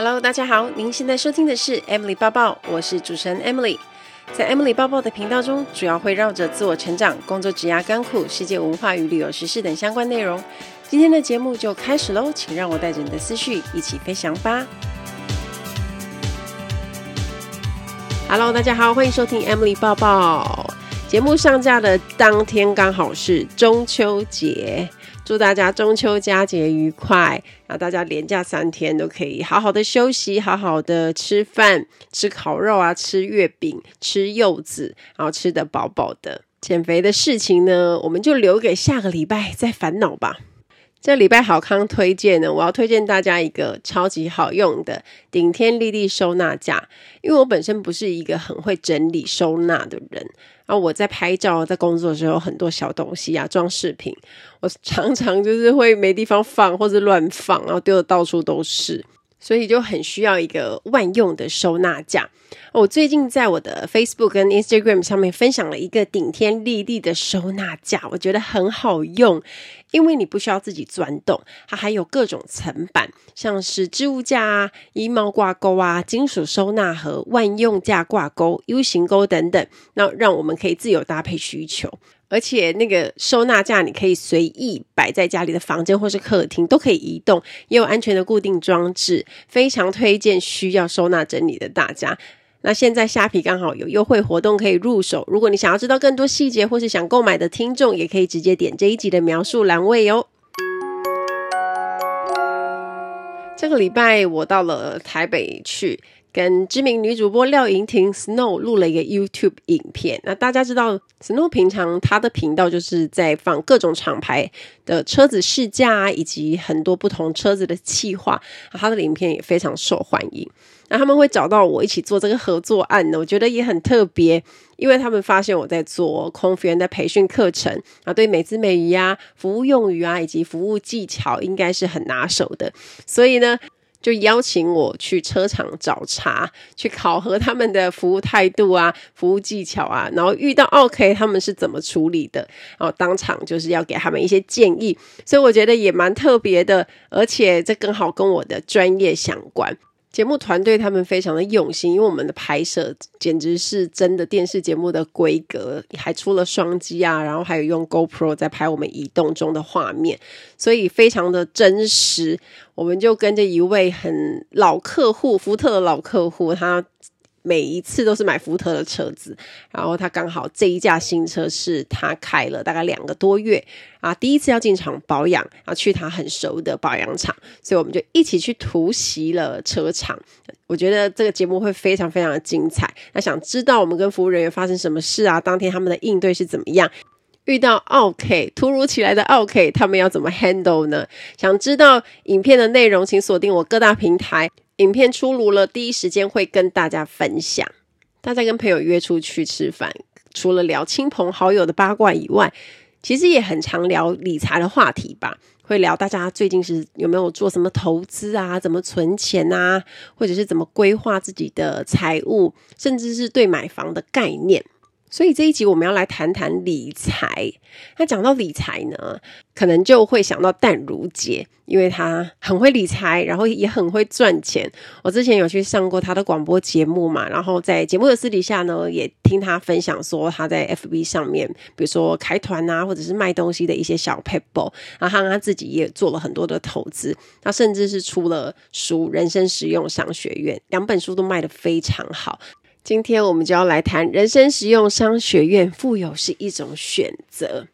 Hello，大家好，您现在收听的是 Emily 抱抱，我是主持人 Emily。在 Emily 抱抱的频道中，主要会绕着自我成长、工作、职涯、甘苦、世界文化与旅游时事等相关内容。今天的节目就开始喽，请让我带着你的思绪一起飞翔吧。Hello，大家好，欢迎收听 Emily 抱抱。节目上架的当天刚好是中秋节。祝大家中秋佳节愉快！然后大家连假三天都可以好好的休息，好好的吃饭，吃烤肉啊，吃月饼，吃柚子，然后吃得饱饱的。减肥的事情呢，我们就留给下个礼拜再烦恼吧。这礼拜好康推荐呢，我要推荐大家一个超级好用的顶天立地收纳架，因为我本身不是一个很会整理收纳的人，然后我在拍照、在工作的时候，很多小东西啊、装饰品，我常常就是会没地方放或者乱放，然后丢的到处都是。所以就很需要一个万用的收纳架。我最近在我的 Facebook 跟 Instagram 上面分享了一个顶天立地的收纳架，我觉得很好用，因为你不需要自己钻洞，它还有各种层板，像是置物架啊、衣帽挂钩啊、金属收纳盒、万用架挂钩、U 型钩等等，那让我们可以自由搭配需求。而且那个收纳架，你可以随意摆在家里的房间或是客厅，都可以移动，也有安全的固定装置，非常推荐需要收纳整理的大家。那现在虾皮刚好有优惠活动可以入手，如果你想要知道更多细节或是想购买的听众，也可以直接点这一集的描述栏位哦。这个礼拜我到了台北去。跟知名女主播廖莹婷 Snow 录了一个 YouTube 影片。那大家知道 Snow 平常她的频道就是在放各种厂牌的车子试驾啊，以及很多不同车子的企划。她的影片也非常受欢迎。那他们会找到我一起做这个合作案呢，我觉得也很特别，因为他们发现我在做空服员的培训课程啊，对美姿美仪啊、服务用语啊以及服务技巧应该是很拿手的，所以呢。就邀请我去车厂找茬，去考核他们的服务态度啊、服务技巧啊，然后遇到 OK 他们是怎么处理的，然后当场就是要给他们一些建议，所以我觉得也蛮特别的，而且这刚好跟我的专业相关。节目团队他们非常的用心，因为我们的拍摄简直是真的电视节目的规格，还出了双机啊，然后还有用 GoPro 在拍我们移动中的画面，所以非常的真实。我们就跟着一位很老客户，福特的老客户，他。每一次都是买福特的车子，然后他刚好这一架新车是他开了大概两个多月啊，第一次要进厂保养，然后去他很熟的保养厂，所以我们就一起去突袭了车厂。我觉得这个节目会非常非常的精彩。那想知道我们跟服务人员发生什么事啊？当天他们的应对是怎么样？遇到 OK 突如其来的 OK，，他们要怎么 handle 呢？想知道影片的内容，请锁定我各大平台。影片出炉了，第一时间会跟大家分享。大家跟朋友约出去吃饭，除了聊亲朋好友的八卦以外，其实也很常聊理财的话题吧。会聊大家最近是有没有做什么投资啊，怎么存钱啊，或者是怎么规划自己的财务，甚至是对买房的概念。所以这一集我们要来谈谈理财。那讲到理财呢，可能就会想到淡如姐，因为她很会理财，然后也很会赚钱。我之前有去上过她的广播节目嘛，然后在节目的私底下呢，也听她分享说她在 FB 上面，比如说开团啊，或者是卖东西的一些小撇步。然后她自己也做了很多的投资，她甚至是出了书《人生实用商学院》，两本书都卖得非常好。今天我们就要来谈人生实用商学院。富有是一种选择，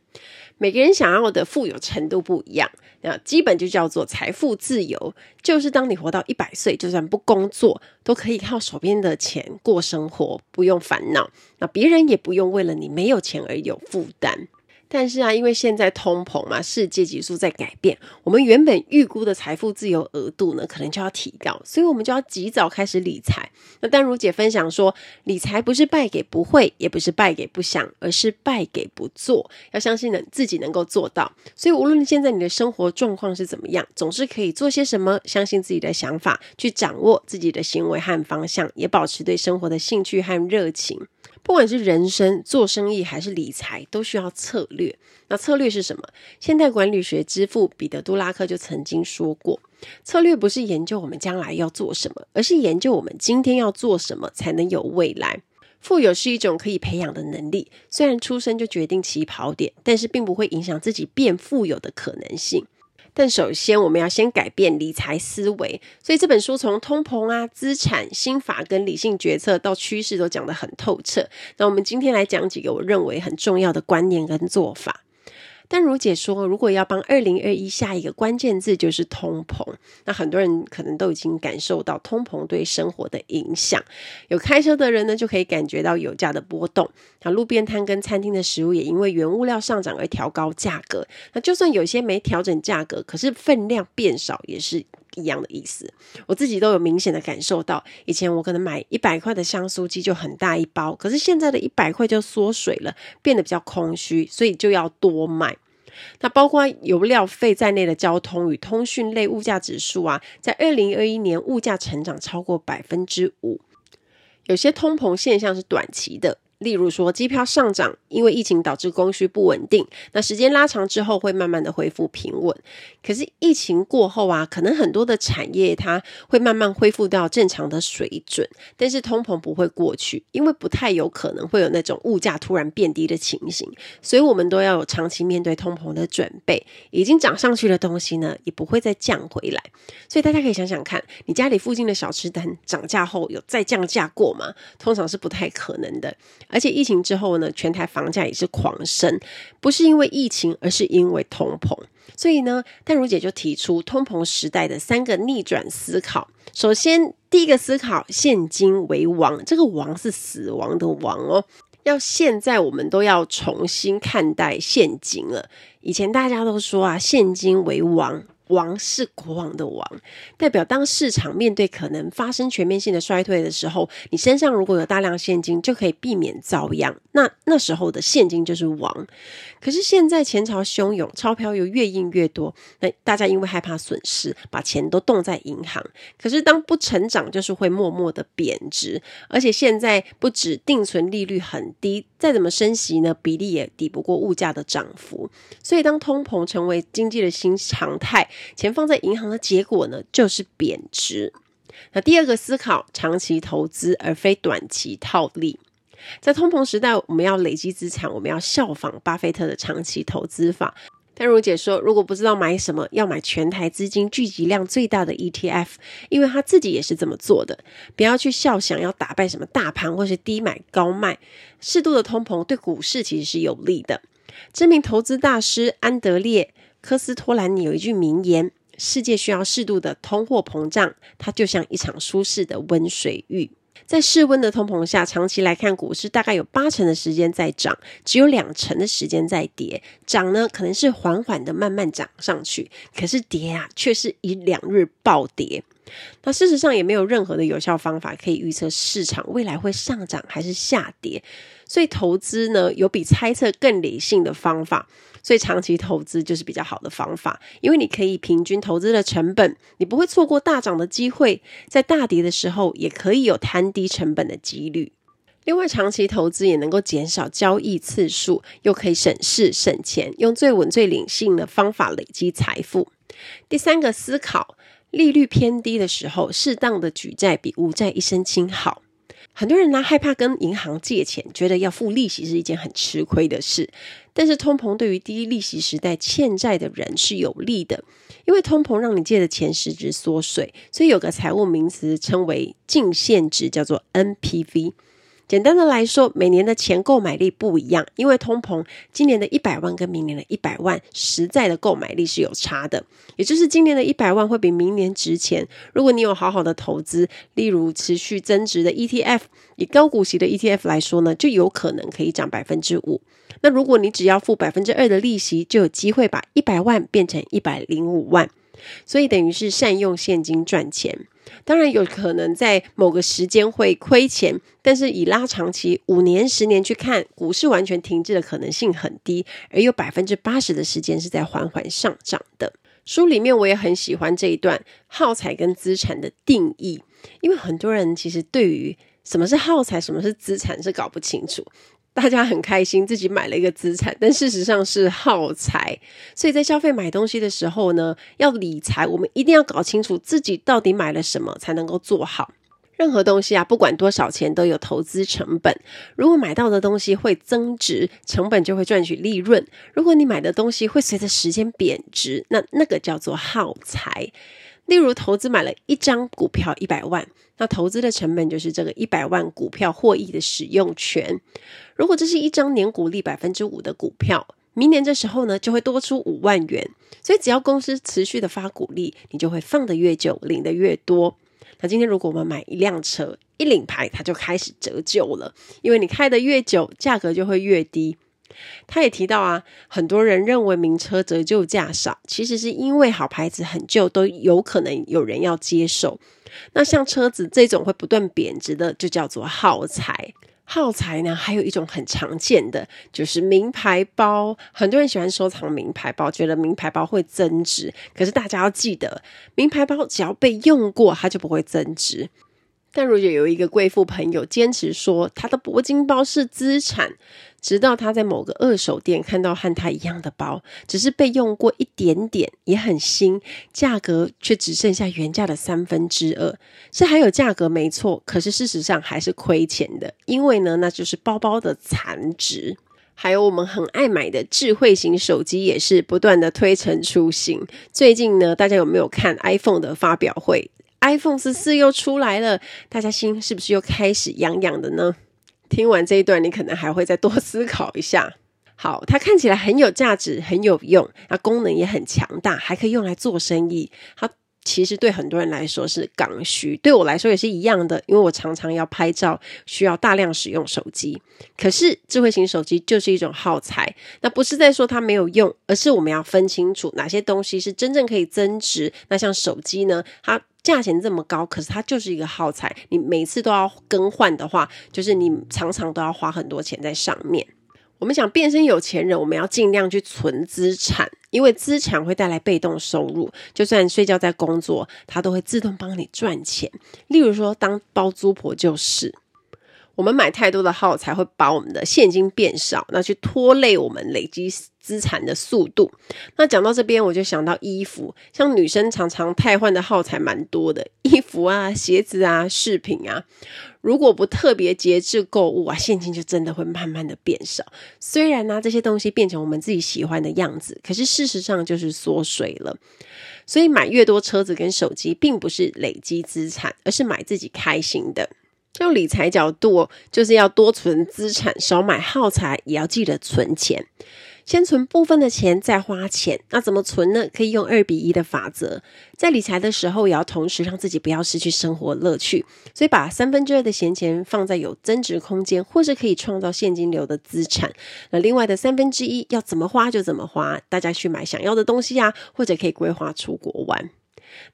每个人想要的富有程度不一样。那基本就叫做财富自由，就是当你活到一百岁，就算不工作，都可以靠手边的钱过生活，不用烦恼。那别人也不用为了你没有钱而有负担。但是啊，因为现在通膨嘛，世界急速在改变，我们原本预估的财富自由额度呢，可能就要提高，所以我们就要及早开始理财。那丹如姐分享说，理财不是败给不会，也不是败给不想，而是败给不做。要相信能自己能够做到。所以无论现在你的生活状况是怎么样，总是可以做些什么，相信自己的想法，去掌握自己的行为和方向，也保持对生活的兴趣和热情。不管是人生、做生意还是理财，都需要策略。那策略是什么？现代管理学之父彼得·杜拉克就曾经说过，策略不是研究我们将来要做什么，而是研究我们今天要做什么才能有未来。富有是一种可以培养的能力，虽然出生就决定起跑点，但是并不会影响自己变富有的可能性。但首先，我们要先改变理财思维。所以这本书从通膨啊、资产、新法跟理性决策到趋势都讲得很透彻。那我们今天来讲几个我认为很重要的观念跟做法。但如姐说，如果要帮二零二一下一个关键字就是通膨，那很多人可能都已经感受到通膨对生活的影响。有开车的人呢，就可以感觉到油价的波动。那路边摊跟餐厅的食物也因为原物料上涨而调高价格。那就算有些没调整价格，可是分量变少也是一样的意思。我自己都有明显的感受到，以前我可能买一百块的香酥鸡就很大一包，可是现在的一百块就缩水了，变得比较空虚，所以就要多买。那包括油料费在内的交通与通讯类物价指数啊，在二零二一年物价成长超过百分之五。有些通膨现象是短期的。例如说，机票上涨，因为疫情导致供需不稳定，那时间拉长之后会慢慢的恢复平稳。可是疫情过后啊，可能很多的产业它会慢慢恢复到正常的水准，但是通膨不会过去，因为不太有可能会有那种物价突然变低的情形，所以我们都要有长期面对通膨的准备。已经涨上去的东西呢，也不会再降回来。所以大家可以想想看，你家里附近的小吃摊涨价后有再降价过吗？通常是不太可能的。而且疫情之后呢，全台房价也是狂升，不是因为疫情，而是因为通膨。所以呢，淡如姐就提出通膨时代的三个逆转思考。首先，第一个思考，现金为王，这个王是死亡的王哦。要现在我们都要重新看待现金了。以前大家都说啊，现金为王。王是国王的王，代表当市场面对可能发生全面性的衰退的时候，你身上如果有大量现金，就可以避免遭殃。那那时候的现金就是王。可是现在钱潮汹涌，钞票又越印越多，那大家因为害怕损失，把钱都冻在银行。可是当不成长，就是会默默的贬值。而且现在不止定存利率很低，再怎么升息呢，比例也抵不过物价的涨幅。所以当通膨成为经济的新常态，钱放在银行的结果呢，就是贬值。那第二个思考，长期投资而非短期套利。在通膨时代，我们要累积资产，我们要效仿巴菲特的长期投资法。但如姐说，如果不知道买什么，要买全台资金聚集量最大的 ETF，因为他自己也是这么做的。不要去笑，想要打败什么大盘或是低买高卖。适度的通膨对股市其实是有利的。知名投资大师安德烈。科斯托兰尼有一句名言：“世界需要适度的通货膨胀，它就像一场舒适的温水浴。”在室温的通膨下，长期来看，股市大概有八成的时间在涨，只有两成的时间在跌。涨呢，可能是缓缓的慢慢涨上去，可是跌啊，却是一两日暴跌。那事实上也没有任何的有效方法可以预测市场未来会上涨还是下跌。所以投资呢，有比猜测更理性的方法。所以长期投资就是比较好的方法，因为你可以平均投资的成本，你不会错过大涨的机会，在大跌的时候也可以有摊低成本的几率。另外，长期投资也能够减少交易次数，又可以省事省钱，用最稳最灵性的方法累积财富。第三个思考，利率偏低的时候，适当的举债比无债一身轻好。很多人呢，害怕跟银行借钱，觉得要付利息是一件很吃亏的事。但是通膨对于低利息时代欠债的人是有利的，因为通膨让你借的钱实质缩水，所以有个财务名词称为净现值，叫做 NPV。简单的来说，每年的钱购买力不一样，因为通膨，今年的一百万跟明年的一百万实在的购买力是有差的。也就是今年的一百万会比明年值钱。如果你有好好的投资，例如持续增值的 ETF，以高股息的 ETF 来说呢，就有可能可以涨百分之五。那如果你只要付百分之二的利息，就有机会把一百万变成一百零五万。所以等于是善用现金赚钱。当然有可能在某个时间会亏钱，但是以拉长期五年、十年去看，股市完全停滞的可能性很低，而有百分之八十的时间是在缓缓上涨的。书里面我也很喜欢这一段耗材跟资产的定义，因为很多人其实对于什么是耗材、什么是资产是搞不清楚。大家很开心自己买了一个资产，但事实上是耗材。所以在消费买东西的时候呢，要理财，我们一定要搞清楚自己到底买了什么，才能够做好。任何东西啊，不管多少钱，都有投资成本。如果买到的东西会增值，成本就会赚取利润；如果你买的东西会随着时间贬值，那那个叫做耗材。例如，投资买了一张股票一百万，那投资的成本就是这个一百万股票获益的使用权。如果这是一张年股利百分之五的股票，明年这时候呢，就会多出五万元。所以，只要公司持续的发股利，你就会放得越久，领得越多。那今天如果我们买一辆车，一领牌它就开始折旧了，因为你开得越久，价格就会越低。他也提到啊，很多人认为名车折旧价少，其实是因为好牌子很旧，都有可能有人要接受。那像车子这种会不断贬值的，就叫做耗材。耗材呢，还有一种很常见的，就是名牌包。很多人喜欢收藏名牌包，觉得名牌包会增值。可是大家要记得，名牌包只要被用过，它就不会增值。但如果有一个贵妇朋友坚持说，她的铂金包是资产，直到她在某个二手店看到和她一样的包，只是被用过一点点，也很新，价格却只剩下原价的三分之二，是还有价格没错，可是事实上还是亏钱的，因为呢，那就是包包的残值。还有我们很爱买的智慧型手机，也是不断的推陈出新。最近呢，大家有没有看 iPhone 的发表会？iPhone 十四又出来了，大家心是不是又开始痒痒的呢？听完这一段，你可能还会再多思考一下。好，它看起来很有价值，很有用，那功能也很强大，还可以用来做生意。它其实对很多人来说是刚需，对我来说也是一样的，因为我常常要拍照，需要大量使用手机。可是智慧型手机就是一种耗材，那不是在说它没有用，而是我们要分清楚哪些东西是真正可以增值。那像手机呢，它价钱这么高，可是它就是一个耗材。你每次都要更换的话，就是你常常都要花很多钱在上面。我们想变身有钱人，我们要尽量去存资产，因为资产会带来被动收入。就算睡觉在工作，它都会自动帮你赚钱。例如说，当包租婆就是。我们买太多的耗材会把我们的现金变少，那去拖累我们累积资产的速度。那讲到这边，我就想到衣服，像女生常常太换的耗材蛮多的，衣服啊、鞋子啊、饰品啊，如果不特别节制购物啊，现金就真的会慢慢的变少。虽然呢、啊，这些东西变成我们自己喜欢的样子，可是事实上就是缩水了。所以买越多车子跟手机，并不是累积资产，而是买自己开心的。用理财角度，就是要多存资产，少买耗材，也要记得存钱。先存部分的钱，再花钱。那怎么存呢？可以用二比一的法则。在理财的时候，也要同时让自己不要失去生活乐趣。所以，把三分之二的闲钱放在有增值空间，或是可以创造现金流的资产。那另外的三分之一要怎么花就怎么花。大家去买想要的东西啊，或者可以规划出国玩。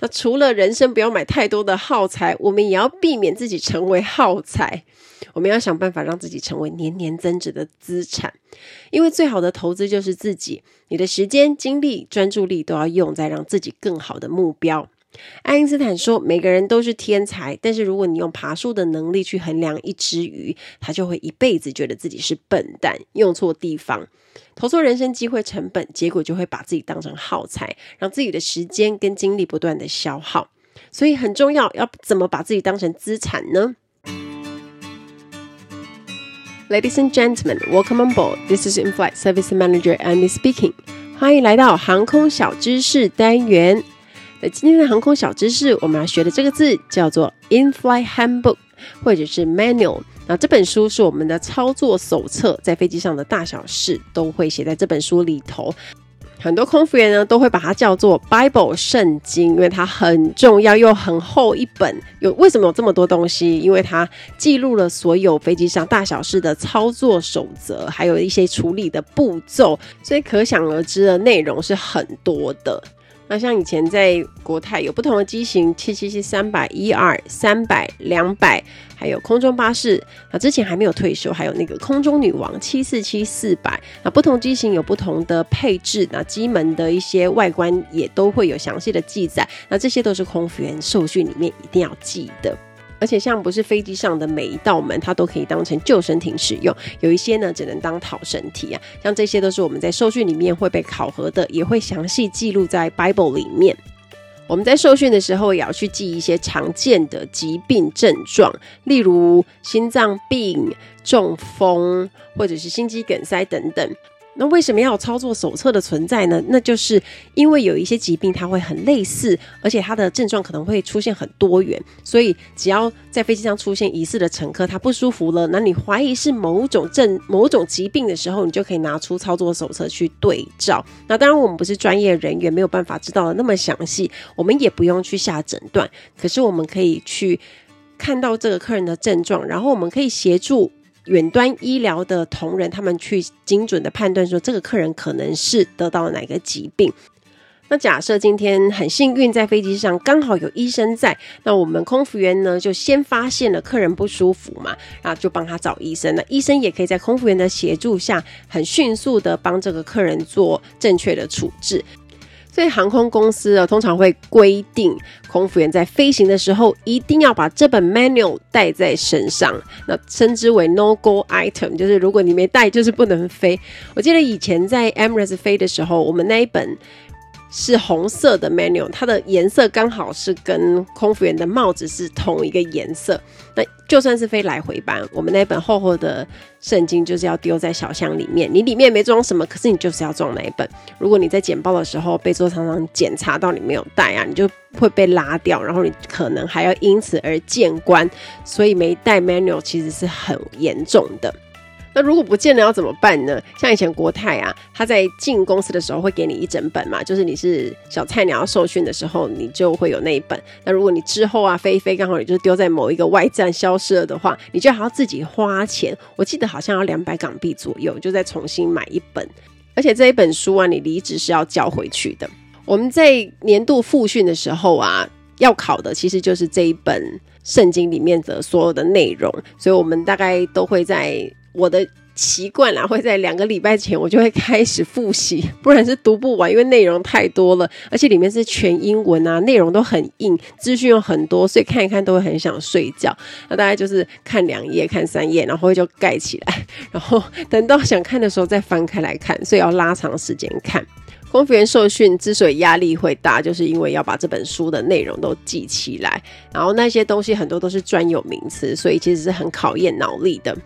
那除了人生不要买太多的耗材，我们也要避免自己成为耗材。我们要想办法让自己成为年年增值的资产，因为最好的投资就是自己。你的时间、精力、专注力都要用在让自己更好的目标。爱因斯坦说：“每个人都是天才，但是如果你用爬树的能力去衡量一只鱼，他就会一辈子觉得自己是笨蛋，用错地方，投错人生机会成本，结果就会把自己当成耗材，让自己的时间跟精力不断的消耗。所以很重要，要怎么把自己当成资产呢？”Ladies and gentlemen, welcome on board. This is in-flight service manager Andy speaking. 欢迎来到航空小知识单元。那今天的航空小知识，我们要学的这个字叫做 In-Flight Handbook，或者是 Manual。那这本书是我们的操作手册，在飞机上的大小事都会写在这本书里头。很多空服员呢都会把它叫做 Bible 圣经，因为它很重要又很厚一本。有为什么有这么多东西？因为它记录了所有飞机上大小事的操作守则，还有一些处理的步骤，所以可想而知的内容是很多的。那像以前在国泰有不同的机型，七七七、三百、一二、三百、两百，还有空中巴士。那之前还没有退休，还有那个空中女王七四七、四百。那不同机型有不同的配置，那机门的一些外观也都会有详细的记载。那这些都是空服员受训里面一定要记的。而且像不是飞机上的每一道门，它都可以当成救生艇使用，有一些呢只能当逃生梯啊。像这些都是我们在受训里面会被考核的，也会详细记录在 Bible 里面。我们在受训的时候也要去记一些常见的疾病症状，例如心脏病、中风或者是心肌梗塞等等。那为什么要有操作手册的存在呢？那就是因为有一些疾病它会很类似，而且它的症状可能会出现很多元，所以只要在飞机上出现疑似的乘客他不舒服了，那你怀疑是某种症、某种疾病的时候，你就可以拿出操作手册去对照。那当然我们不是专业人员，没有办法知道的那么详细，我们也不用去下诊断，可是我们可以去看到这个客人的症状，然后我们可以协助。远端医疗的同仁，他们去精准的判断说，这个客人可能是得到了哪个疾病。那假设今天很幸运，在飞机上刚好有医生在，那我们空服员呢就先发现了客人不舒服嘛，然后就帮他找医生。那医生也可以在空服员的协助下，很迅速的帮这个客人做正确的处置。所以航空公司啊，通常会规定空服员在飞行的时候一定要把这本 manual 带在身上，那称之为 no go item，就是如果你没带，就是不能飞。我记得以前在 Emirates 飞的时候，我们那一本。是红色的 manual，它的颜色刚好是跟空服员的帽子是同一个颜色。那就算是飞来回班，我们那本厚厚的圣经就是要丢在小箱里面。你里面没装什么，可是你就是要装那一本。如果你在简报的时候被座舱长检查到你没有带啊，你就会被拉掉，然后你可能还要因此而见官。所以没带 manual 其实是很严重的。那如果不见了要怎么办呢？像以前国泰啊，他在进公司的时候会给你一整本嘛，就是你是小菜鸟要受训的时候，你就会有那一本。那如果你之后啊飞一飞，刚好你就丢在某一个外站消失了的话，你就还要自己花钱。我记得好像要两百港币左右，就再重新买一本。而且这一本书啊，你离职是要交回去的。我们在年度复训的时候啊，要考的其实就是这一本圣经里面的所有的内容，所以我们大概都会在。我的习惯啦，会在两个礼拜前我就会开始复习，不然是读不完，因为内容太多了，而且里面是全英文啊，内容都很硬，资讯又很多，所以看一看都会很想睡觉。那大概就是看两页、看三页，然后就盖起来，然后等到想看的时候再翻开来看，所以要拉长时间看。空服员受训之所以压力会大，就是因为要把这本书的内容都记起来，然后那些东西很多都是专有名词，所以其实是很考验脑力的。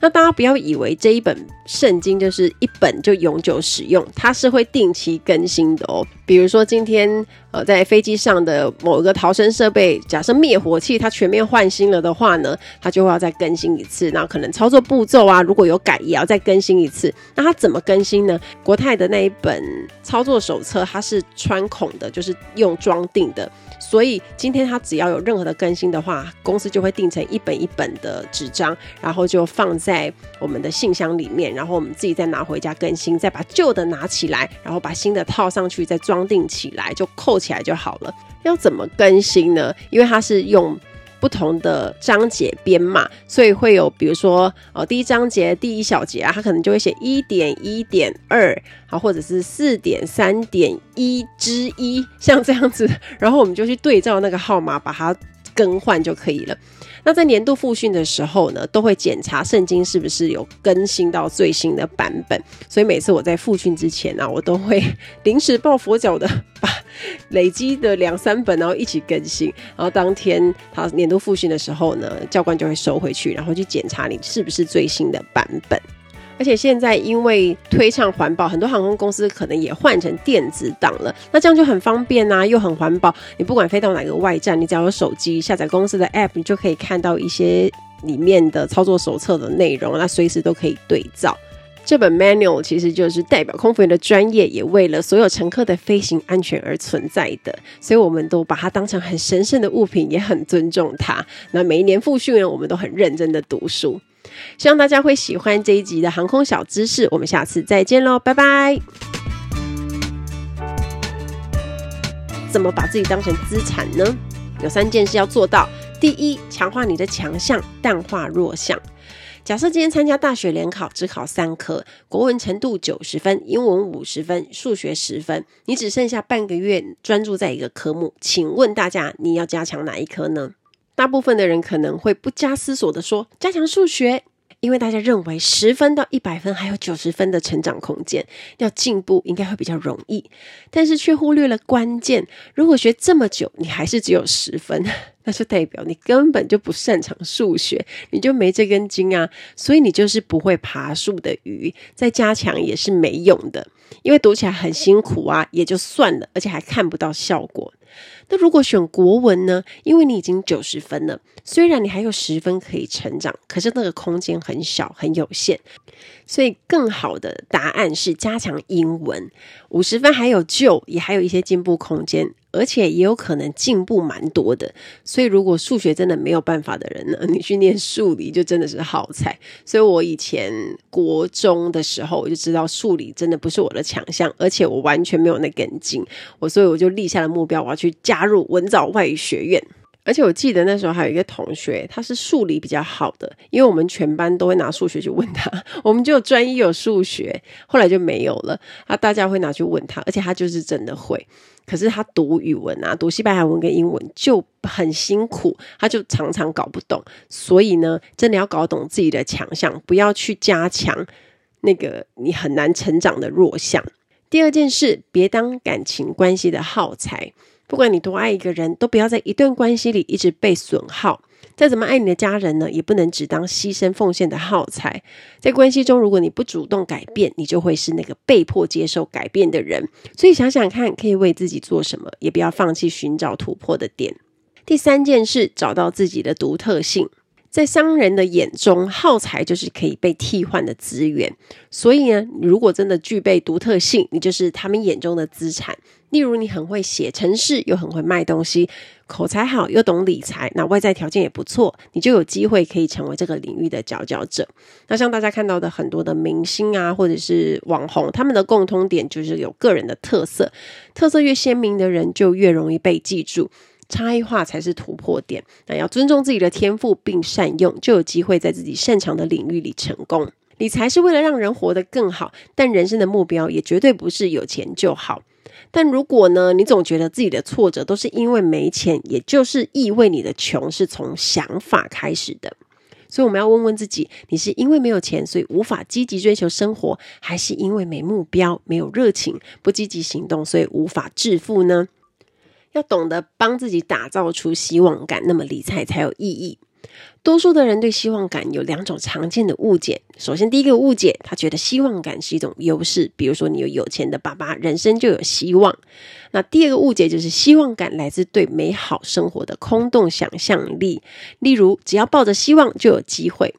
那大家不要以为这一本圣经就是一本就永久使用，它是会定期更新的哦。比如说今天呃在飞机上的某一个逃生设备，假设灭火器它全面换新了的话呢，它就会要再更新一次。那可能操作步骤啊，如果有改也要再更新一次。那它怎么更新呢？国泰的那一本操作手册它是穿孔的，就是用装订的。所以今天它只要有任何的更新的话，公司就会订成一本一本的纸张，然后就放在我们的信箱里面，然后我们自己再拿回家更新，再把旧的拿起来，然后把新的套上去，再装订起来，就扣起来就好了。要怎么更新呢？因为它是用。不同的章节编码，所以会有比如说哦，第一章节第一小节啊，它可能就会写一点一点二，啊，或者是四点三点一之一，像这样子，然后我们就去对照那个号码，把它更换就可以了。那在年度复训的时候呢，都会检查圣经是不是有更新到最新的版本。所以每次我在复训之前呢、啊，我都会 临时抱佛脚的把累积的两三本然后一起更新。然后当天他年度复训的时候呢，教官就会收回去，然后去检查你是不是最新的版本。而且现在因为推倡环保，很多航空公司可能也换成电子档了。那这样就很方便啊，又很环保。你不管飞到哪个外站，你只要有手机下载公司的 App，你就可以看到一些里面的操作手册的内容，那随时都可以对照。这本 Manual 其实就是代表空服员的专业，也为了所有乘客的飞行安全而存在的。所以我们都把它当成很神圣的物品，也很尊重它。那每一年复训呢，我们都很认真的读书。希望大家会喜欢这一集的航空小知识，我们下次再见喽，拜拜。怎么把自己当成资产呢？有三件事要做到。第一，强化你的强项，淡化弱项。假设今天参加大学联考，只考三科，国文程度九十分，英文五十分，数学十分，你只剩下半个月专注在一个科目，请问大家，你要加强哪一科呢？大部分的人可能会不加思索地说：“加强数学。”因为大家认为十分到一百分还有九十分的成长空间，要进步应该会比较容易，但是却忽略了关键。如果学这么久，你还是只有十分，那就代表你根本就不擅长数学，你就没这根筋啊！所以你就是不会爬树的鱼，再加强也是没用的，因为读起来很辛苦啊，也就算了，而且还看不到效果。那如果选国文呢？因为你已经九十分了，虽然你还有十分可以成长，可是那个空间很小，很有限。所以更好的答案是加强英文，五十分还有救，也还有一些进步空间。而且也有可能进步蛮多的，所以如果数学真的没有办法的人呢，你去念数理就真的是耗材。所以我以前国中的时候，我就知道数理真的不是我的强项，而且我完全没有那根筋。我所以我就立下了目标，我要去加入文藻外语学院。而且我记得那时候还有一个同学，他是数理比较好的，因为我们全班都会拿数学去问他，我们就专一有数学，后来就没有了。啊，大家会拿去问他，而且他就是真的会。可是他读语文啊，读西班牙文跟英文就很辛苦，他就常常搞不懂。所以呢，真的要搞懂自己的强项，不要去加强那个你很难成长的弱项。第二件事，别当感情关系的耗材。不管你多爱一个人，都不要在一段关系里一直被损耗。再怎么爱你的家人呢，也不能只当牺牲奉献的耗材。在关系中，如果你不主动改变，你就会是那个被迫接受改变的人。所以想想看，可以为自己做什么，也不要放弃寻找突破的点。第三件事，找到自己的独特性。在商人的眼中，耗材就是可以被替换的资源。所以呢，如果真的具备独特性，你就是他们眼中的资产。例如，你很会写程式，又很会卖东西，口才好，又懂理财，那外在条件也不错，你就有机会可以成为这个领域的佼佼者。那像大家看到的很多的明星啊，或者是网红，他们的共通点就是有个人的特色，特色越鲜明的人就越容易被记住。差异化才是突破点。那要尊重自己的天赋并善用，就有机会在自己擅长的领域里成功。理财是为了让人活得更好，但人生的目标也绝对不是有钱就好。但如果呢，你总觉得自己的挫折都是因为没钱，也就是意味你的穷是从想法开始的。所以我们要问问自己：你是因为没有钱，所以无法积极追求生活，还是因为没目标、没有热情、不积极行动，所以无法致富呢？要懂得帮自己打造出希望感，那么理财才有意义。多数的人对希望感有两种常见的误解。首先，第一个误解，他觉得希望感是一种优势，比如说你有有钱的爸爸，人生就有希望。那第二个误解就是希望感来自对美好生活的空洞想象力，例如只要抱着希望就有机会。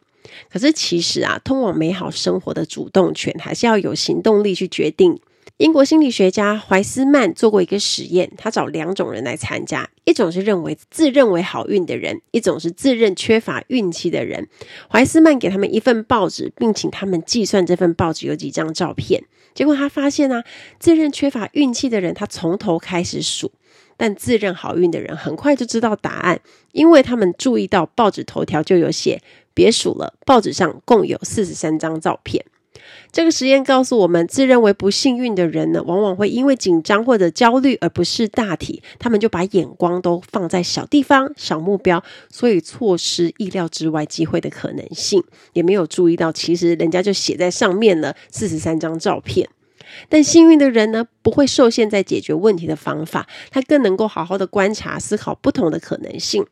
可是其实啊，通往美好生活的主动权还是要有行动力去决定。英国心理学家怀斯曼做过一个实验，他找两种人来参加，一种是认为自认为好运的人，一种是自认缺乏运气的人。怀斯曼给他们一份报纸，并请他们计算这份报纸有几张照片。结果他发现啊，自认缺乏运气的人，他从头开始数；但自认好运的人很快就知道答案，因为他们注意到报纸头条就有写：“别数了，报纸上共有四十三张照片。”这个实验告诉我们，自认为不幸运的人呢，往往会因为紧张或者焦虑而不识大体，他们就把眼光都放在小地方、小目标，所以错失意料之外机会的可能性，也没有注意到其实人家就写在上面了四十三张照片。但幸运的人呢，不会受限在解决问题的方法，他更能够好好的观察、思考不同的可能性。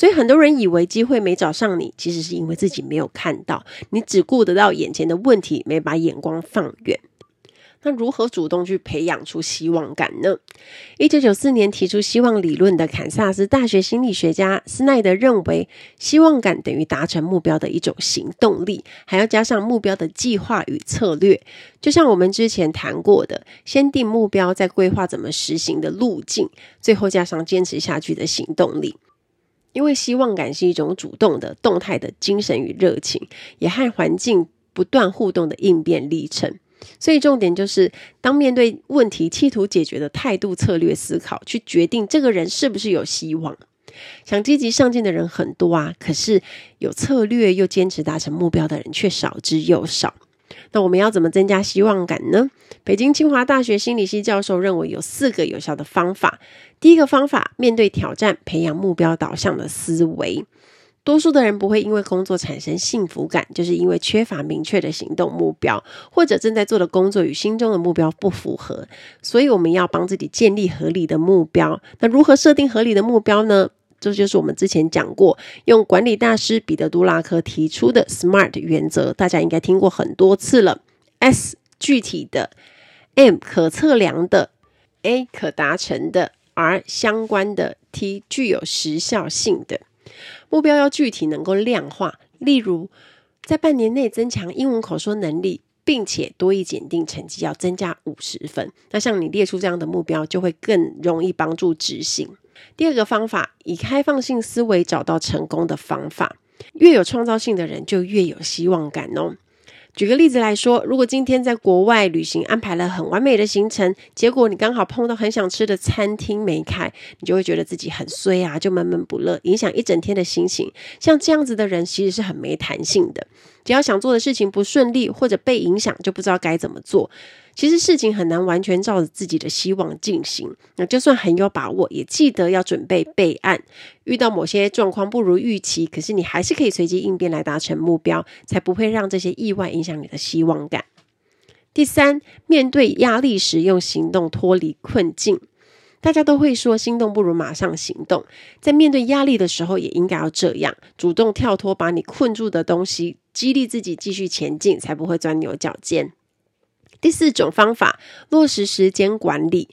所以很多人以为机会没找上你，其实是因为自己没有看到，你只顾得到眼前的问题，没把眼光放远。那如何主动去培养出希望感呢？一九九四年提出希望理论的堪萨斯大学心理学家斯奈德认为，希望感等于达成目标的一种行动力，还要加上目标的计划与策略。就像我们之前谈过的，先定目标，再规划怎么实行的路径，最后加上坚持下去的行动力。因为希望感是一种主动的、动态的精神与热情，也和环境不断互动的应变历程。所以重点就是，当面对问题企图解决的态度、策略思考，去决定这个人是不是有希望。想积极上进的人很多啊，可是有策略又坚持达成目标的人却少之又少。那我们要怎么增加希望感呢？北京清华大学心理系教授认为有四个有效的方法。第一个方法，面对挑战，培养目标导向的思维。多数的人不会因为工作产生幸福感，就是因为缺乏明确的行动目标，或者正在做的工作与心中的目标不符合。所以我们要帮自己建立合理的目标。那如何设定合理的目标呢？这就是我们之前讲过，用管理大师彼得·杜拉克提出的 SMART 原则，大家应该听过很多次了。S 具体的，M 可测量的，A 可达成的，R 相关的，T 具有时效性的。目标要具体，能够量化。例如，在半年内增强英文口说能力，并且多益检定成绩要增加五十分。那像你列出这样的目标，就会更容易帮助执行。第二个方法，以开放性思维找到成功的方法。越有创造性的人，就越有希望感哦。举个例子来说，如果今天在国外旅行安排了很完美的行程，结果你刚好碰到很想吃的餐厅没开，你就会觉得自己很衰啊，就闷闷不乐，影响一整天的心情。像这样子的人，其实是很没弹性的。只要想做的事情不顺利或者被影响，就不知道该怎么做。其实事情很难完全照着自己的希望进行，那就算很有把握，也记得要准备备案。遇到某些状况不如预期，可是你还是可以随机应变来达成目标，才不会让这些意外影响你的希望感。第三，面对压力时用行动脱离困境。大家都会说，心动不如马上行动，在面对压力的时候，也应该要这样，主动跳脱把你困住的东西，激励自己继续前进，才不会钻牛角尖。第四种方法，落实时间管理。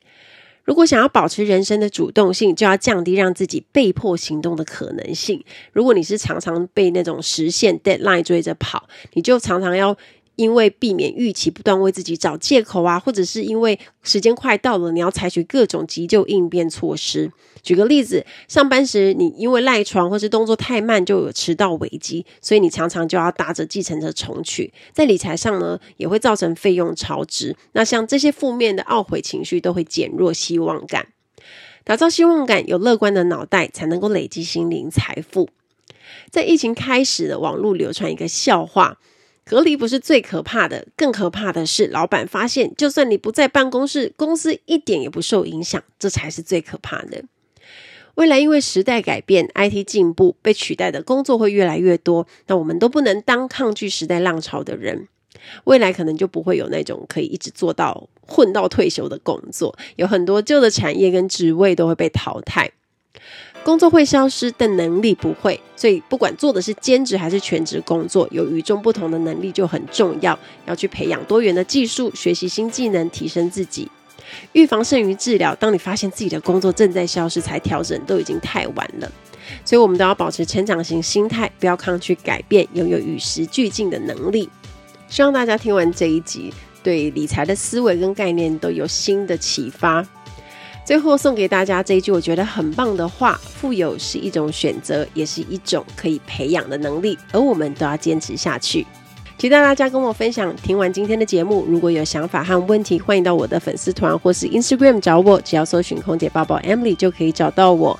如果想要保持人生的主动性，就要降低让自己被迫行动的可能性。如果你是常常被那种时限 deadline 追着跑，你就常常要。因为避免预期，不断为自己找借口啊，或者是因为时间快到了，你要采取各种急救应变措施。举个例子，上班时你因为赖床或是动作太慢，就有迟到危机，所以你常常就要搭着计程车重去。在理财上呢，也会造成费用超支。那像这些负面的懊悔情绪，都会减弱希望感。打造希望感，有乐观的脑袋，才能够累积心灵财富。在疫情开始的网络流传一个笑话。隔离不是最可怕的，更可怕的是老板发现，就算你不在办公室，公司一点也不受影响，这才是最可怕的。未来因为时代改变，IT 进步，被取代的工作会越来越多，那我们都不能当抗拒时代浪潮的人。未来可能就不会有那种可以一直做到混到退休的工作，有很多旧的产业跟职位都会被淘汰。工作会消失，但能力不会，所以不管做的是兼职还是全职工作，有与众不同的能力就很重要。要去培养多元的技术，学习新技能，提升自己。预防胜于治疗。当你发现自己的工作正在消失，才调整都已经太晚了。所以，我们都要保持成长型心态，不要抗拒改变，拥有与时俱进的能力。希望大家听完这一集，对理财的思维跟概念都有新的启发。最后送给大家这一句我觉得很棒的话：富有是一种选择，也是一种可以培养的能力，而我们都要坚持下去。期待大家跟我分享。听完今天的节目，如果有想法和问题，欢迎到我的粉丝团或是 Instagram 找我，只要搜寻“空姐抱抱 Emily” 就可以找到我。